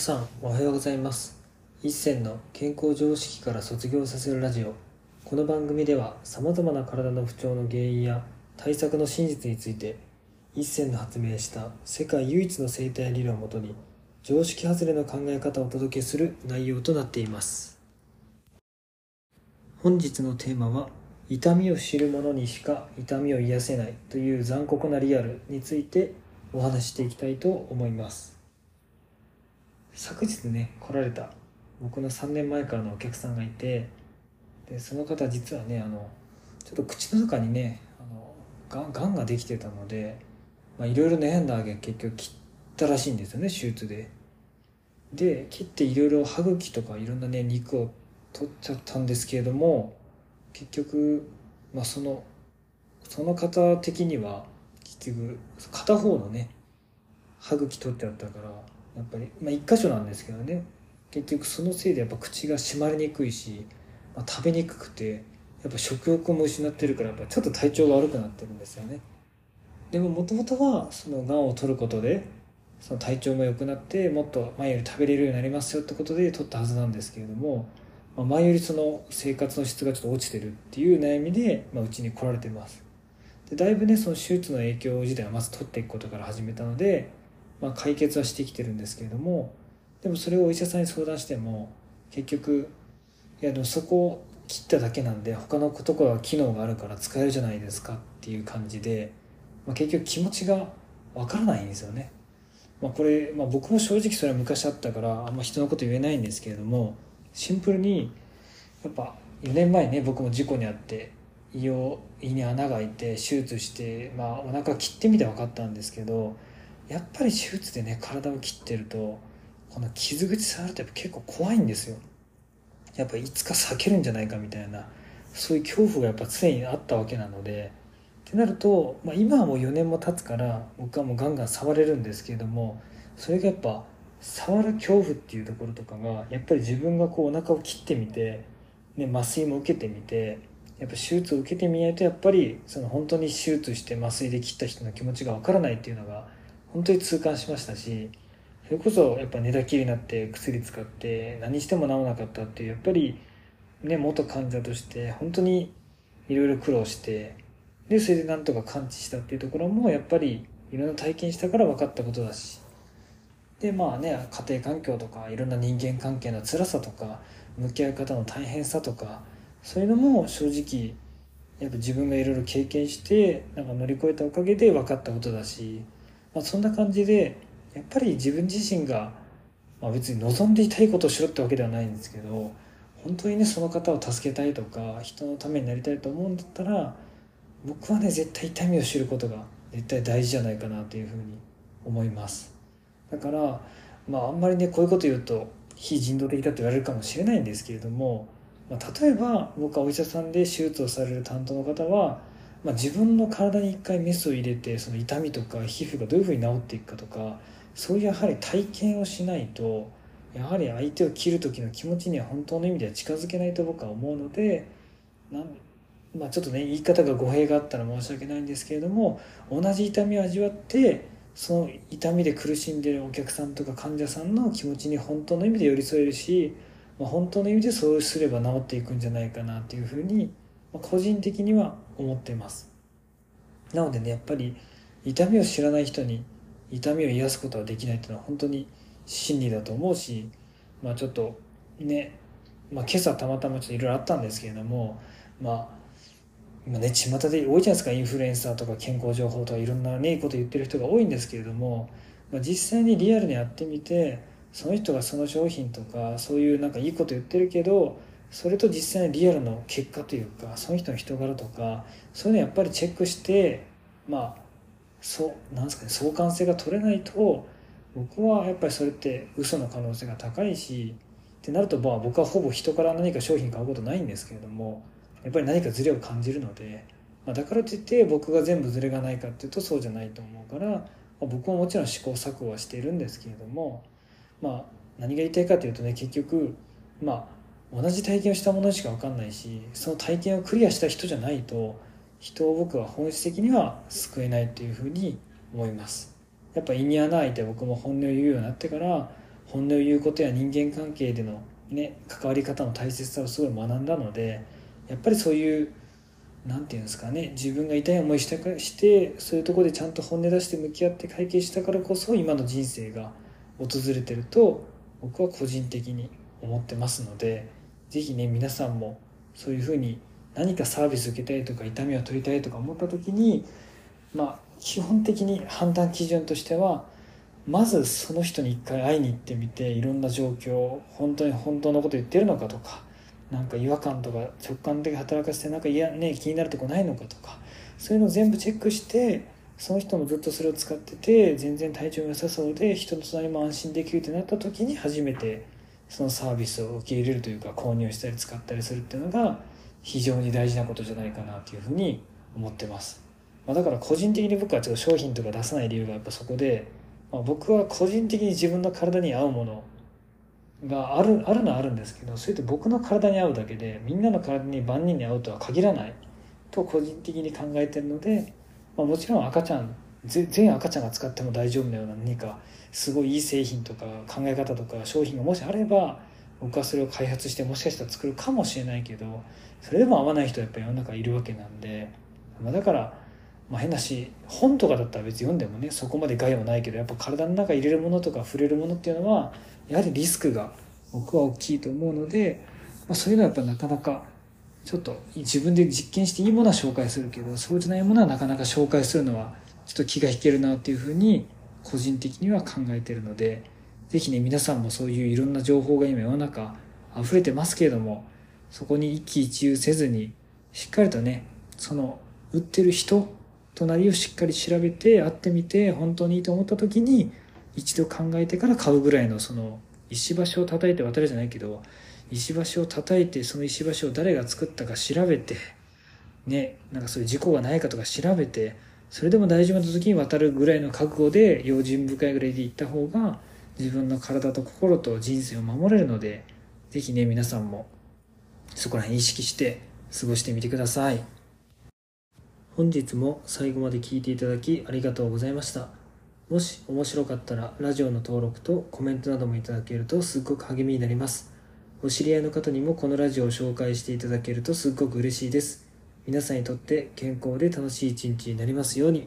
さんおはようございます。一銭の健康常識から卒業させるラジオ。この番組ではさまざまな体の不調の原因や対策の真実について一銭の発明した世界唯一の生態理論をもとに常識外れの考え方をお届けする内容となっています。本日のテーマは痛みを知る者にしか痛みを癒せないという残酷なリアルについてお話ししていきたいと思います。昨日ね来られた。僕の3年前からのお客さんがいてでその方実はねあのちょっと口の中にねあのがんができてたのでいろいろ悩んだわけ結局切ったらしいんですよね手術で。で切っていろいろ歯茎とかいろんなね肉を取っちゃったんですけれども結局、まあ、そのその方的には結局片方のね歯茎取ってあったからやっぱり、まあ、1箇所なんですけどね。結局そのせいでやっぱ口が閉まりにくいし、まあ、食べにくくてやっぱ食欲も失ってるからやっぱちょっと体調が悪くなってるんですよね。でももともとはそのがんを取ることでその体調も良くなってもっと前より食べれるようになりますよってことで取ったはずなんですけれども、まあ、前よりその生活の質がちょっと落ちてるっていう悩みで、まあ、うちに来られてます。でだいぶねその手術の影響自体はまず取っていくことから始めたのでまあ、解決はしてきてるんですけれどもでもそれをお医者さんに相談しても結局いやでもそこを切っただけなんで他のところは機能があるから使えるじゃないですかっていう感じで、まあ、結局気持ちがわからないんですよね。まあ、これ、まあ、僕も正直それは昔あったからあんま人のこと言えないんですけれどもシンプルにやっぱ4年前ね僕も事故に遭って胃を胃に穴が開いて手術して、まあ、お腹切ってみて分かったんですけどやっぱり手術でね体を切ってるとこの傷口触るとやっぱ結構怖いんですよ。やっぱいつか避けるんじゃないかみたいなそういう恐怖がやっぱ常にあったわけなので。ってなると、まあ、今はもう4年も経つから僕はもうガンガン触れるんですけれどもそれがやっぱ触る恐怖っていうところとかがやっぱり自分がこうお腹を切ってみて、ね、麻酔も受けてみてやっぱ手術を受けてみないとやっぱりその本当に手術して麻酔で切った人の気持ちがわからないっていうのが本当に痛感しましたしそれこそやっぱ寝たきりになって薬使って何しても治らなかったっていうやっぱりね元患者として本当にいろいろ苦労してでそれでなんとか完治したっていうところもやっぱりいろんな体験したから分かったことだしでまあね家庭環境とかいろんな人間関係の辛さとか向き合い方の大変さとかそういうのも正直やっぱ自分がいろいろ経験してなんか乗り越えたおかげで分かったことだしまあ、そんな感じでやっぱり自分自身が、まあ、別に望んでいたいことをしろってわけではないんですけど本当にねその方を助けたいとか人のためになりたいと思うんだったら僕はね絶対痛みを知ることが絶対大事じゃないかなというふうに思います。だからまああんまりねこういうこと言うと非人道的だと言われるかもしれないんですけれども、まあ、例えば僕はお医者さんで手術をされる担当の方はまあ、自分の体に一回メスを入れてその痛みとか皮膚がどういうふうに治っていくかとかそういうやはり体験をしないとやはり相手を切る時の気持ちには本当の意味では近づけないと僕は思うのでなんまあ、ちょっとね言い方が語弊があったら申し訳ないんですけれども同じ痛みを味わってその痛みで苦しんでるお客さんとか患者さんの気持ちに本当の意味で寄り添えるし、まあ、本当の意味でそうすれば治っていくんじゃないかなっていうふうに個人的には思っています。なのでねやっぱり痛みを知らない人に痛みを癒すことはできないっていうのは本当に真理だと思うしまあちょっとね、まあ、今朝たまたまちょっといろいろあったんですけれどもまあ今ね巷で多いじゃないですかインフルエンサーとか健康情報とかいろんなねいいこと言ってる人が多いんですけれども、まあ、実際にリアルにやってみてその人がその商品とかそういうなんかいいこと言ってるけどそれと実際にリアルの結果というかその人の人柄とかそういうのやっぱりチェックしてまあそうなんですかね相関性が取れないと僕はやっぱりそれって嘘の可能性が高いしってなるとまあ僕はほぼ人から何か商品買うことないんですけれどもやっぱり何かズレを感じるので、まあ、だからといって僕が全部ズレがないかっていうとそうじゃないと思うから、まあ、僕はもちろん試行錯誤はしているんですけれどもまあ何が言いたいかというとね結局まあ同じ体験をしたものしか分かんないしその体験をクリアした人じゃないと人を僕は本質的には救えないっていうふうに思います。やっぱ胃に穴開いて僕も本音を言うようになってから本音を言うことや人間関係でのね関わり方の大切さをすごい学んだのでやっぱりそういう何て言うんですかね自分が痛い思いしたかしてそういうとこでちゃんと本音出して向き合って解決したからこそ今の人生が訪れてると僕は個人的に思ってますので是非ね皆さんもそういうふうに何かサービス受けたいとか痛みを取りたいとか思った時にまあ基本的に判断基準としてはまずその人に一回会いに行ってみていろんな状況本当に本当のこと言ってるのかとかなんか違和感とか直感的に働かせてなんか嫌、ね、気になるとこないのかとかそういうのを全部チェックしてその人もずっとそれを使ってて全然体調も良さそうで人の隣も安心できるってなった時に初めてそのサービスを受け入れるというか購入したり使ったりするっていうのが非常に大事なことじゃないかなというふうに思ってます、まあ、だから個人的に僕はちょっと商品とか出さない理由がやっぱそこで、まあ、僕は個人的に自分の体に合うものがあるあるのはあるんですけどそれって僕の体に合うだけでみんなの体に万人に合うとは限らないと個人的に考えてるので、まあ、もちろん赤ちゃん全赤ちゃんが使っても大丈夫なような何かすごいいい製品とか考え方とか商品がもしあれば僕はそれを開発してもしかしたら作るかもしれないけどそれでも合わない人はやっぱ世の中いるわけなんで、まあ、だから、まあ、変なし本とかだったら別に読んでもねそこまで害はないけどやっぱ体の中入れるものとか触れるものっていうのはやはりリスクが僕は大きいと思うので、まあ、そういうのはやっぱなかなかちょっと自分で実験していいものは紹介するけどそうじゃないものはなかなか紹介するのはちょっと気が引けるなっていうふうに個人的には考えてるので是非ね皆さんもそういういろんな情報が今世の中溢れてますけれどもそこに一喜一憂せずにしっかりとねその売ってる人隣をしっかり調べて会ってみて本当にいいと思った時に一度考えてから買うぐらいのその石橋を叩いて渡るじゃないけど石橋を叩いてその石橋を誰が作ったか調べてねなんかそういう事故がないかとか調べてそれでも大丈夫な時に渡るぐらいの覚悟で用心深いぐらいで行った方が自分の体と心と人生を守れるので是非ね皆さんもそこら辺意識して過ごしてみてください本日も最後まで聞いていただきありがとうございましたもし面白かったらラジオの登録とコメントなどもいただけるとすっごく励みになります。お知り合いの方にもこのラジオを紹介していただけるとすっごく嬉しいです。皆さんにとって健康で楽しい一日になりますように。